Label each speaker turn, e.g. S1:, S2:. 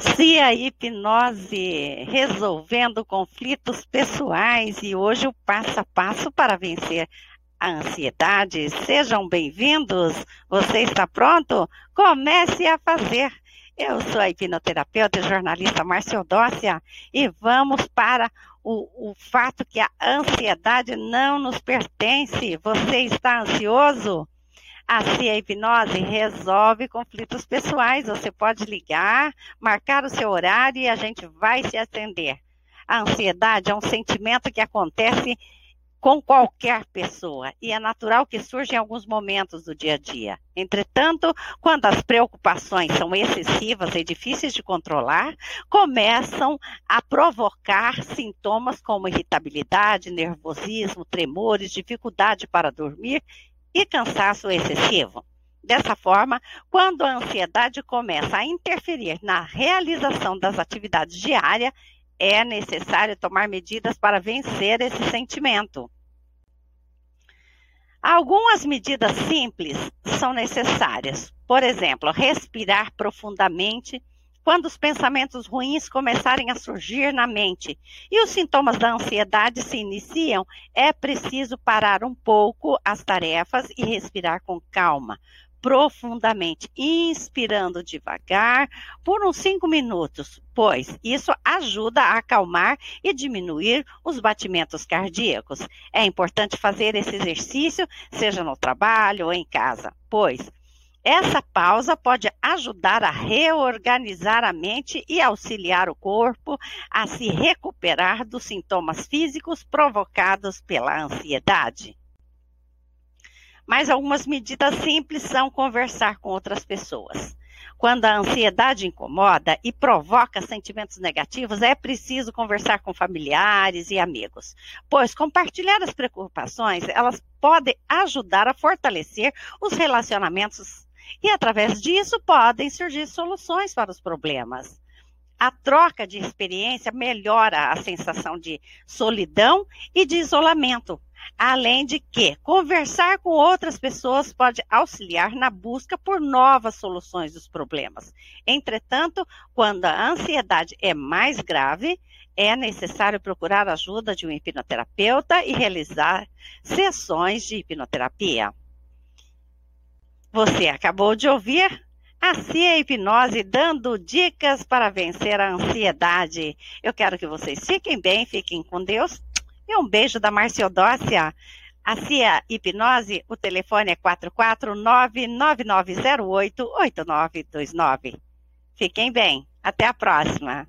S1: Cia Hipnose, resolvendo conflitos pessoais e hoje o passo a passo para vencer a ansiedade. Sejam bem-vindos. Você está pronto? Comece a fazer. Eu sou a hipnoterapeuta e jornalista Márcia Odócia e vamos para o, o fato que a ansiedade não nos pertence. Você está ansioso? Assim, a hipnose resolve conflitos pessoais. Você pode ligar, marcar o seu horário e a gente vai se atender. A ansiedade é um sentimento que acontece com qualquer pessoa e é natural que surja em alguns momentos do dia a dia. Entretanto, quando as preocupações são excessivas e difíceis de controlar, começam a provocar sintomas como irritabilidade, nervosismo, tremores, dificuldade para dormir e cansaço excessivo. Dessa forma, quando a ansiedade começa a interferir na realização das atividades diárias, é necessário tomar medidas para vencer esse sentimento. Algumas medidas simples são necessárias. Por exemplo, respirar profundamente quando os pensamentos ruins começarem a surgir na mente e os sintomas da ansiedade se iniciam, é preciso parar um pouco as tarefas e respirar com calma, profundamente, inspirando devagar por uns cinco minutos, pois isso ajuda a acalmar e diminuir os batimentos cardíacos. É importante fazer esse exercício, seja no trabalho ou em casa, pois essa pausa pode ajudar a reorganizar a mente e auxiliar o corpo a se recuperar dos sintomas físicos provocados pela ansiedade. Mas algumas medidas simples são conversar com outras pessoas. Quando a ansiedade incomoda e provoca sentimentos negativos, é preciso conversar com familiares e amigos, pois compartilhar as preocupações, elas podem ajudar a fortalecer os relacionamentos e através disso podem surgir soluções para os problemas. A troca de experiência melhora a sensação de solidão e de isolamento, além de que conversar com outras pessoas pode auxiliar na busca por novas soluções dos problemas. Entretanto, quando a ansiedade é mais grave, é necessário procurar a ajuda de um hipnoterapeuta e realizar sessões de hipnoterapia. Você acabou de ouvir a Cia Hipnose dando dicas para vencer a ansiedade. Eu quero que vocês fiquem bem, fiquem com Deus. E um beijo da Marciodócia. A Cia Hipnose, o telefone é 449-9908-8929. Fiquem bem. Até a próxima.